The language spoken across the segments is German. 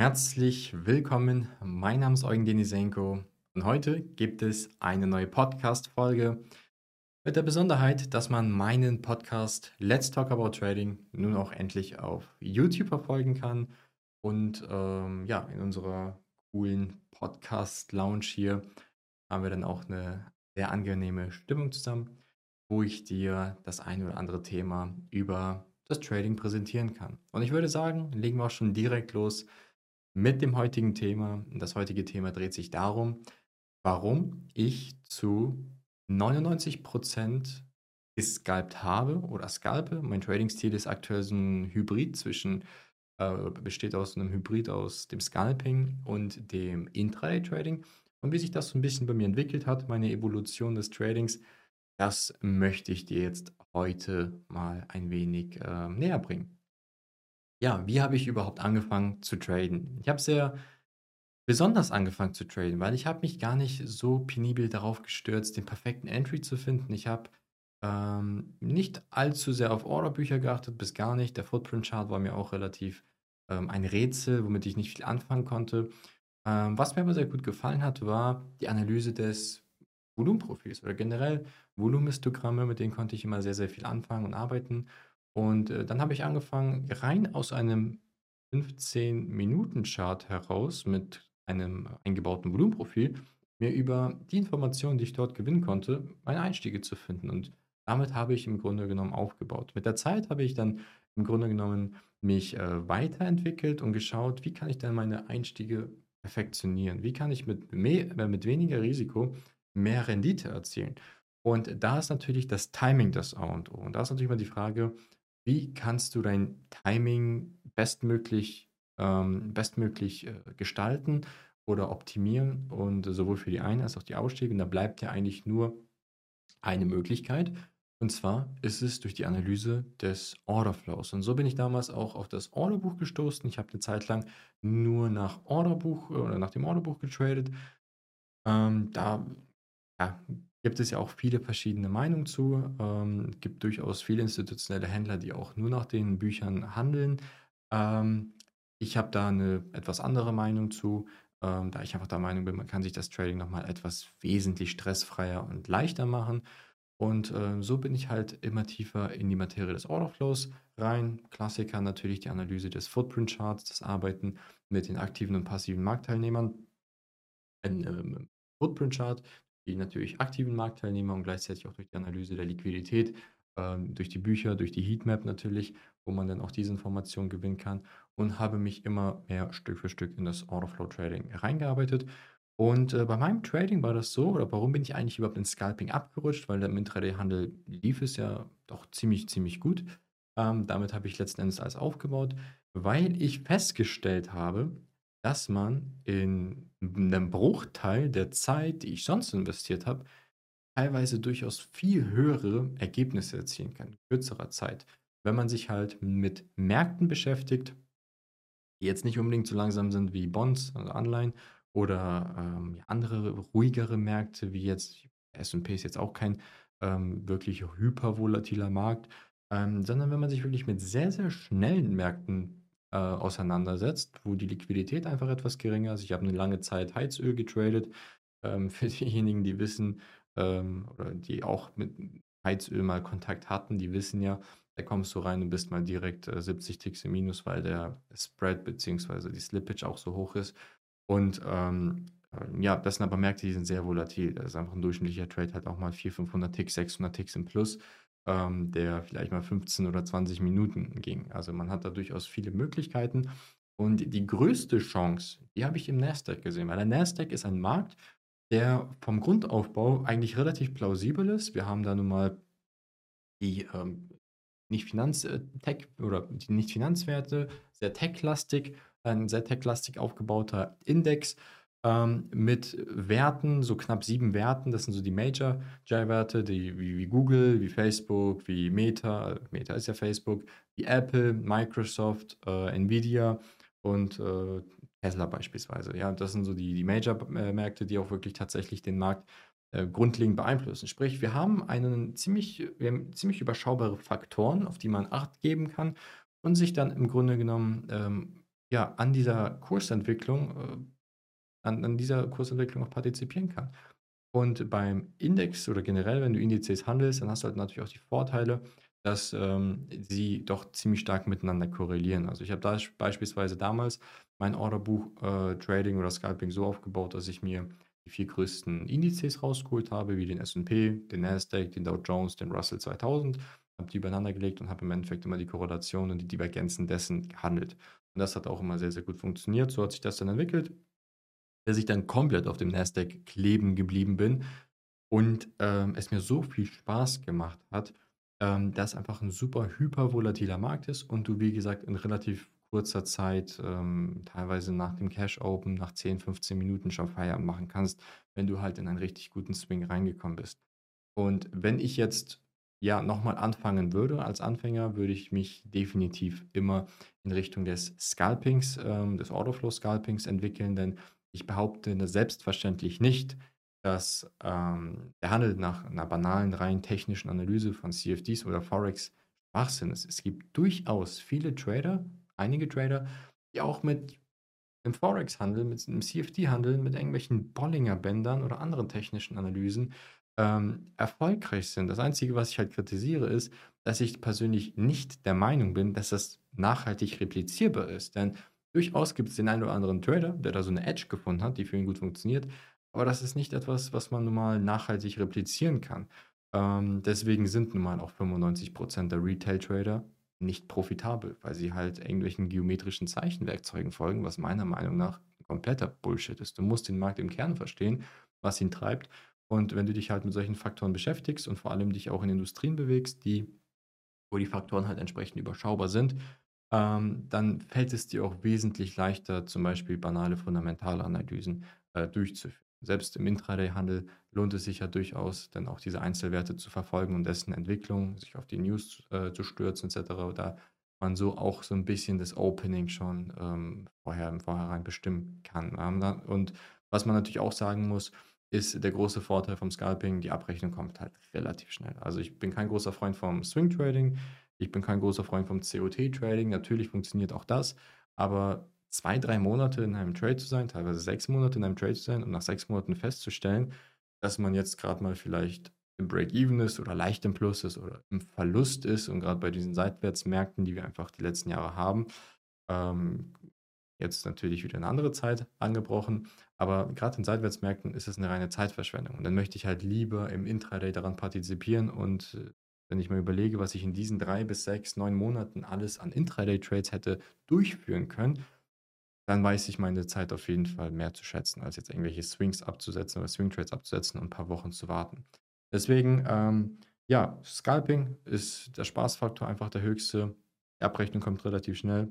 Herzlich willkommen. Mein Name ist Eugen Denisenko und heute gibt es eine neue Podcast-Folge mit der Besonderheit, dass man meinen Podcast Let's Talk About Trading nun auch endlich auf YouTube verfolgen kann. Und ähm, ja, in unserer coolen Podcast-Lounge hier haben wir dann auch eine sehr angenehme Stimmung zusammen, wo ich dir das ein oder andere Thema über das Trading präsentieren kann. Und ich würde sagen, legen wir auch schon direkt los mit dem heutigen Thema. Das heutige Thema dreht sich darum, warum ich zu 99% gescalpt habe oder scalpe. Mein Trading-Stil ist aktuell so ein Hybrid zwischen, äh, besteht aus einem Hybrid aus dem Scalping und dem Intraday-Trading. Und wie sich das so ein bisschen bei mir entwickelt hat, meine Evolution des Tradings, das möchte ich dir jetzt heute mal ein wenig äh, näher bringen. Ja, wie habe ich überhaupt angefangen zu traden? Ich habe sehr besonders angefangen zu traden, weil ich habe mich gar nicht so penibel darauf gestürzt, den perfekten Entry zu finden. Ich habe ähm, nicht allzu sehr auf Orderbücher geachtet, bis gar nicht. Der Footprint Chart war mir auch relativ ähm, ein Rätsel, womit ich nicht viel anfangen konnte. Ähm, was mir aber sehr gut gefallen hat, war die Analyse des Volumenprofils oder generell Volumenhistogramme, mit denen konnte ich immer sehr, sehr viel anfangen und arbeiten. Und äh, dann habe ich angefangen, rein aus einem 15-Minuten-Chart heraus mit einem eingebauten Volumenprofil, mir über die Informationen, die ich dort gewinnen konnte, meine Einstiege zu finden. Und damit habe ich im Grunde genommen aufgebaut. Mit der Zeit habe ich dann im Grunde genommen mich äh, weiterentwickelt und geschaut, wie kann ich denn meine Einstiege perfektionieren? Wie kann ich mit, mehr, äh, mit weniger Risiko mehr Rendite erzielen? Und da ist natürlich das Timing das A und O. Und da ist natürlich mal die Frage, wie kannst du dein Timing bestmöglich, ähm, bestmöglich äh, gestalten oder optimieren und sowohl für die Ein- als auch die Ausstiege? Und da bleibt ja eigentlich nur eine Möglichkeit. Und zwar ist es durch die Analyse des Orderflows. Und so bin ich damals auch auf das Orderbuch gestoßen. Ich habe eine Zeit lang nur nach Orderbuch oder nach dem Orderbuch getradet. Ähm, da ja, gibt es ja auch viele verschiedene Meinungen zu. Ähm, gibt durchaus viele institutionelle Händler, die auch nur nach den Büchern handeln. Ähm, ich habe da eine etwas andere Meinung zu, ähm, da ich einfach der Meinung bin, man kann sich das Trading nochmal etwas wesentlich stressfreier und leichter machen. Und äh, so bin ich halt immer tiefer in die Materie des Orderflows rein. Klassiker natürlich die Analyse des Footprint Charts, das Arbeiten mit den aktiven und passiven Marktteilnehmern. Ein ähm, Footprint Chart die natürlich aktiven Marktteilnehmer und gleichzeitig auch durch die Analyse der Liquidität, ähm, durch die Bücher, durch die Heatmap natürlich, wo man dann auch diese Informationen gewinnen kann und habe mich immer mehr Stück für Stück in das Orderflow Trading reingearbeitet. Und äh, bei meinem Trading war das so, oder warum bin ich eigentlich überhaupt ins Scalping abgerutscht? Weil im Intraday-Handel lief es ja doch ziemlich, ziemlich gut. Ähm, damit habe ich letzten Endes alles aufgebaut, weil ich festgestellt habe, dass man in einem Bruchteil der Zeit, die ich sonst investiert habe, teilweise durchaus viel höhere Ergebnisse erzielen kann, kürzerer Zeit. Wenn man sich halt mit Märkten beschäftigt, die jetzt nicht unbedingt so langsam sind wie Bonds, also Anleihen, oder ähm, andere ruhigere Märkte, wie jetzt S&P ist jetzt auch kein ähm, wirklich hypervolatiler Markt, ähm, sondern wenn man sich wirklich mit sehr, sehr schnellen Märkten äh, auseinandersetzt, wo die Liquidität einfach etwas geringer ist. Ich habe eine lange Zeit Heizöl getradet. Ähm, für diejenigen, die wissen ähm, oder die auch mit Heizöl mal Kontakt hatten, die wissen ja, da kommst du rein und bist mal direkt äh, 70 Ticks im Minus, weil der Spread bzw. die Slippage auch so hoch ist. Und ähm, äh, ja, das sind aber Märkte, die sind sehr volatil. Das ist einfach ein durchschnittlicher Trade, hat auch mal 400, 500 Ticks, 600 Ticks im Plus ähm, der vielleicht mal 15 oder 20 Minuten ging. Also man hat da durchaus viele Möglichkeiten. Und die größte Chance, die habe ich im Nasdaq gesehen, weil der Nasdaq ist ein Markt, der vom Grundaufbau eigentlich relativ plausibel ist. Wir haben da nun mal die ähm, nicht Finanztech äh, oder die nicht Finanzwerte, sehr techlastig, ein sehr techlastig aufgebauter Index ähm, mit Werten, so knapp sieben Werten. Das sind so die Major-Werte, die wie, wie, Google, wie Facebook, wie Meta, äh, Meta ist ja Facebook, wie Apple, Microsoft, äh, Nvidia und äh, Tesla beispielsweise. Ja, das sind so die, die Major-Märkte, die auch wirklich tatsächlich den Markt äh, grundlegend beeinflussen. Sprich, wir haben einen ziemlich, wir haben ziemlich überschaubare Faktoren, auf die man Acht geben kann und sich dann im Grunde genommen ähm, ja, an dieser Kursentwicklung äh, an an dieser Kursentwicklung auch partizipieren kann. Und beim Index oder generell, wenn du Indizes handelst, dann hast du halt natürlich auch die Vorteile, dass, ähm, sie doch ziemlich stark miteinander korrelieren. Also, ich habe da beispielsweise damals mein Orderbuch, äh, Trading oder Scalping so aufgebaut, dass ich mir die 4 größten Indizes rausgeholt habe, wie den S&P, den Nasdaq, den Dow Jones, den Russell 2000, habe die übereinander gelegt und habe im Endeffekt immer die Korrelation und die Divergenzen dessen gehandelt. Und das hat auch immer sehr, sehr gut funktioniert. So hat sich das dann entwickelt dass ich dann komplett auf dem Nasdaq kleben geblieben bin und, ähm, es mir so viel Spaß gemacht hat, ähm, dass einfach ein super hypervolatiler Markt ist und du, wie gesagt, in relativ kurzer Zeit, ähm, teilweise nach dem Cash Open, nach 10, 15 Minuten schon Feierabend machen kannst, wenn du halt in einen richtig guten Swing reingekommen bist. Und wenn ich jetzt, ja, nochmal anfangen würde als Anfänger, würde ich mich definitiv immer in Richtung des Scalpings, ähm, des Orderflow Scalpings entwickeln, denn ich behaupte selbstverständlich nicht, dass ähm, der Handel nach einer banalen, rein technischen Analyse von CFDs oder Forex Schwachsinn ist. Es gibt durchaus viele Trader, einige Trader, die auch mit im Forex-Handel, mit dem CFD-Handel, mit irgendwelchen Bollinger-Bändern oder anderen technischen Analysen ähm, erfolgreich sind. Das Einzige, was ich halt kritisiere, ist, dass ich persönlich nicht der Meinung bin, dass das nachhaltig replizierbar ist. Denn Durchaus gibt es den einen oder anderen Trader, der da so eine Edge gefunden hat, die für ihn gut funktioniert, aber das ist nicht etwas, was man nun mal nachhaltig replizieren kann. Ähm, deswegen sind nun mal auch 95% der Retail-Trader nicht profitabel, weil sie halt irgendwelchen geometrischen Zeichenwerkzeugen folgen, was meiner Meinung nach kompletter Bullshit ist. Du musst den Markt im Kern verstehen, was ihn treibt. Und wenn du dich halt mit solchen Faktoren beschäftigst und vor allem dich auch in Industrien bewegst, die, wo die Faktoren halt entsprechend überschaubar sind, ähm, dann fällt es dir auch wesentlich leichter, zum Beispiel banale Fundamentalanalysen äh, durchzuführen. Selbst im Intraday-Handel lohnt es sich ja durchaus, dann auch diese Einzelwerte zu verfolgen und dessen Entwicklung, sich auf die News äh, zu stürzen etc. Da man so auch so ein bisschen das Opening schon ähm, vorher im Vorhinein bestimmen kann. Und was man natürlich auch sagen muss, ist der große Vorteil vom Scalping, die Abrechnung kommt halt relativ schnell. Also ich bin kein großer Freund vom Swing Trading. Ich bin kein großer Freund vom COT-Trading. Natürlich funktioniert auch das, aber zwei, drei Monate in einem Trade zu sein, teilweise sechs Monate in einem Trade zu sein und nach sechs Monaten festzustellen, dass man jetzt gerade mal vielleicht im Break-Even ist oder leicht im Plus ist oder im Verlust ist und gerade bei diesen Seitwärtsmärkten, die wir einfach die letzten Jahre haben, ähm, jetzt natürlich wieder eine andere Zeit angebrochen, aber gerade in Seitwärtsmärkten ist es eine reine Zeitverschwendung und dann möchte ich halt lieber im Intraday daran partizipieren und äh, wenn ich mir überlege, was ich in diesen drei bis sechs, neun Monaten alles an Intraday-Trades hätte durchführen können, dann weiß ich meine Zeit auf jeden Fall mehr zu schätzen, als jetzt irgendwelche Swings abzusetzen oder Swing-Trades abzusetzen und ein paar Wochen zu warten. Deswegen, ähm, ja, Scalping ist der Spaßfaktor einfach der höchste. Die Abrechnung kommt relativ schnell.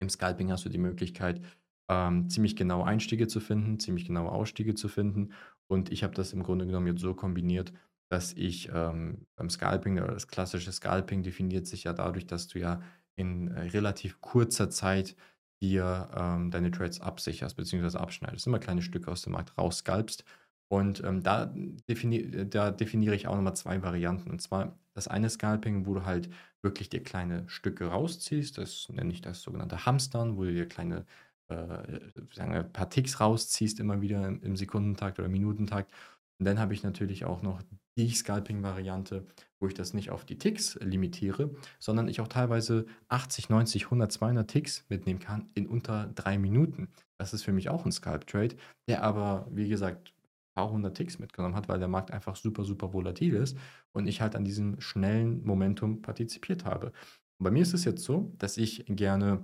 Im Scalping hast du die Möglichkeit, ähm, ziemlich genaue Einstiege zu finden, ziemlich genaue Ausstiege zu finden. Und ich habe das im Grunde genommen jetzt so kombiniert, dass ich ähm, beim Scalping oder das klassische Scalping definiert sich ja dadurch, dass du ja in äh, relativ kurzer Zeit dir ähm, deine Trades absicherst bzw. abschneidest, immer kleine Stücke aus dem Markt rausscalpst. Und ähm, da, defini da definiere ich auch nochmal zwei Varianten. Und zwar das eine Scalping, wo du halt wirklich dir kleine Stücke rausziehst. Das nenne ich das sogenannte Hamstern, wo du dir kleine äh, sagen wir, paar Ticks rausziehst, immer wieder im Sekundentakt oder Minutentakt. Und dann habe ich natürlich auch noch die Scalping-Variante, wo ich das nicht auf die Ticks limitiere, sondern ich auch teilweise 80, 90, 100, 200 Ticks mitnehmen kann in unter drei Minuten. Das ist für mich auch ein Scalp-Trade, der aber, wie gesagt, ein paar hundert Ticks mitgenommen hat, weil der Markt einfach super, super volatil ist und ich halt an diesem schnellen Momentum partizipiert habe. Und bei mir ist es jetzt so, dass ich gerne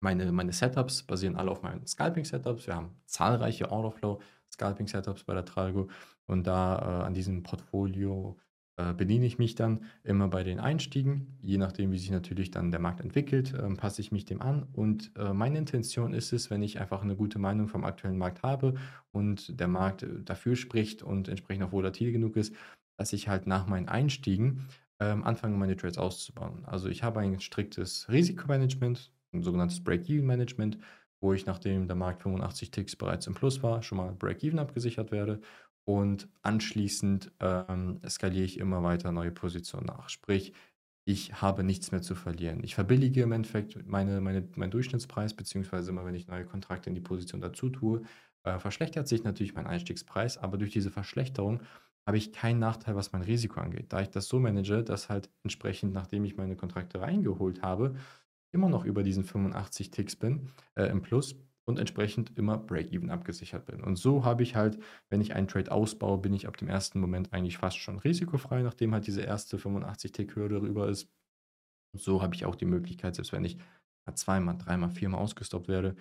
meine, meine Setups basieren alle auf meinen Scalping-Setups. Wir haben zahlreiche Orderflow Scalping-Setups bei der Tralgo. Und da äh, an diesem Portfolio äh, bediene ich mich dann immer bei den Einstiegen. Je nachdem, wie sich natürlich dann der Markt entwickelt, äh, passe ich mich dem an. Und äh, meine Intention ist es, wenn ich einfach eine gute Meinung vom aktuellen Markt habe und der Markt äh, dafür spricht und entsprechend auch volatil genug ist, dass ich halt nach meinen Einstiegen ähm, anfange, meine Trades auszubauen. Also ich habe ein striktes Risikomanagement, ein sogenanntes Break-Even-Management ich, nachdem der Markt 85 Ticks bereits im Plus war, schon mal Break-Even abgesichert werde. Und anschließend ähm, skaliere ich immer weiter neue Positionen nach. Sprich, ich habe nichts mehr zu verlieren. Ich verbillige im Endeffekt meine, meine, meinen Durchschnittspreis, beziehungsweise immer, wenn ich neue Kontrakte in die Position dazu tue, äh, verschlechtert sich natürlich mein Einstiegspreis, aber durch diese Verschlechterung habe ich keinen Nachteil, was mein Risiko angeht. Da ich das so manage, dass halt entsprechend, nachdem ich meine Kontrakte reingeholt habe, immer noch über diesen 85 Ticks bin äh, im Plus und entsprechend immer Break-Even abgesichert bin. Und so habe ich halt, wenn ich einen Trade ausbaue, bin ich ab dem ersten Moment eigentlich fast schon risikofrei, nachdem halt diese erste 85-Tick-Hürde rüber ist. Und so habe ich auch die Möglichkeit, selbst wenn ich zweimal, dreimal, viermal ausgestoppt werde,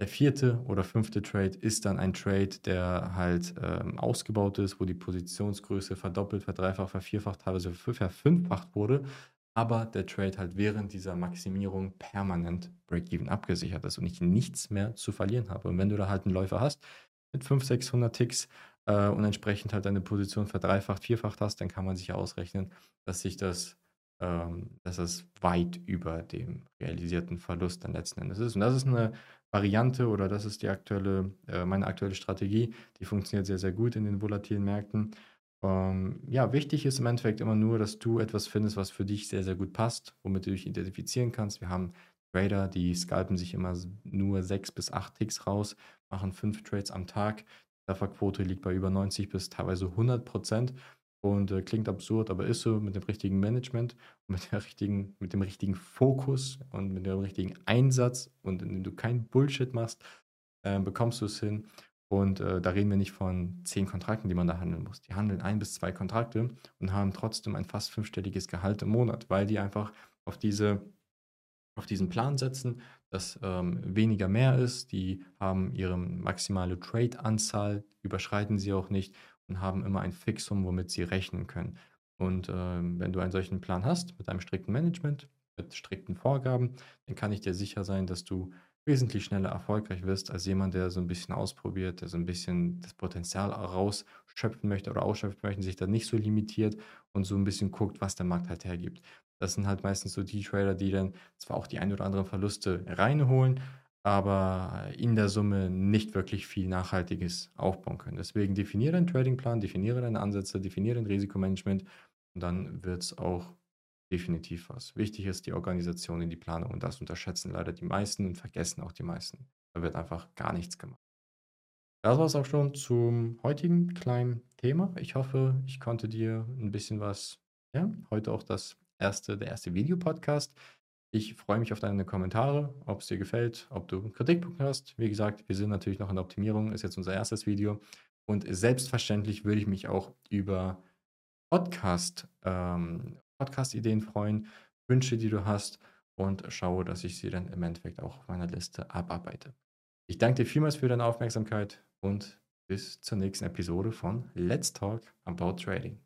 der vierte oder fünfte Trade ist dann ein Trade, der halt ähm, ausgebaut ist, wo die Positionsgröße verdoppelt, verdreifacht, vervierfacht, teilweise verfünffacht wurde, aber der Trade halt während dieser Maximierung permanent Break-Even abgesichert ist und ich nichts mehr zu verlieren habe. Und wenn du da halt einen Läufer hast mit 500, 600 Ticks äh, und entsprechend halt deine Position verdreifacht, vierfacht hast, dann kann man sich ja ausrechnen, dass sich das, ähm, dass es weit über dem realisierten Verlust dann letzten Endes ist. Und das ist eine Variante oder das ist die aktuelle, äh, meine aktuelle Strategie. Die funktioniert sehr, sehr gut in den volatilen Märkten. Ähm, ja, wichtig ist im Endeffekt immer nur, dass du etwas findest, was für dich sehr, sehr gut passt, womit du dich identifizieren kannst. Wir haben Trader, die scalpen sich immer nur sechs bis acht Ticks raus, machen fünf Trades am Tag. Die Trefferquote liegt bei über 90 bis teilweise 100 Prozent und äh, klingt absurd, aber ist so mit dem richtigen Management, mit, der richtigen, mit dem richtigen Fokus und mit dem richtigen Einsatz und indem du kein Bullshit machst, äh, bekommst du es hin. Und äh, da reden wir nicht von zehn Kontrakten, die man da handeln muss. Die handeln ein bis zwei Kontrakte und haben trotzdem ein fast fünfstelliges Gehalt im Monat, weil die einfach auf, diese, auf diesen Plan setzen, dass ähm, weniger mehr ist. Die haben ihre maximale Trade-Anzahl, überschreiten sie auch nicht und haben immer ein Fixum, womit sie rechnen können. Und ähm, wenn du einen solchen Plan hast, mit einem strikten Management, mit strikten Vorgaben, dann kann ich dir sicher sein, dass du wesentlich schneller erfolgreich wirst als jemand, der so ein bisschen ausprobiert, der so ein bisschen das Potenzial rausschöpfen möchte oder ausschöpfen möchte, sich da nicht so limitiert und so ein bisschen guckt, was der Markt halt hergibt. Das sind halt meistens so die Trader, die dann zwar auch die ein oder anderen Verluste reinholen, aber in der Summe nicht wirklich viel Nachhaltiges aufbauen können. Deswegen definiere deinen Tradingplan, definiere deine Ansätze, definiere dein Risikomanagement und dann wird es auch definitiv was. Wichtig ist die Organisation in die Planung und das unterschätzen leider die meisten und vergessen auch die meisten. Da wird einfach gar nichts gemacht. Das war es auch schon zum heutigen kleinen Thema. Ich hoffe, ich konnte dir ein bisschen was, ja, heute auch das erste, der erste Videopodcast. Ich freue mich auf deine Kommentare, ob es dir gefällt, ob du Kritikpunkte hast. Wie gesagt, wir sind natürlich noch in der Optimierung, ist jetzt unser erstes Video. Und selbstverständlich würde ich mich auch über Podcast, ähm, Podcast-Ideen freuen, Wünsche, die du hast und schaue, dass ich sie dann im Endeffekt auch auf meiner Liste abarbeite. Ich danke dir vielmals für deine Aufmerksamkeit und bis zur nächsten Episode von Let's Talk About Trading.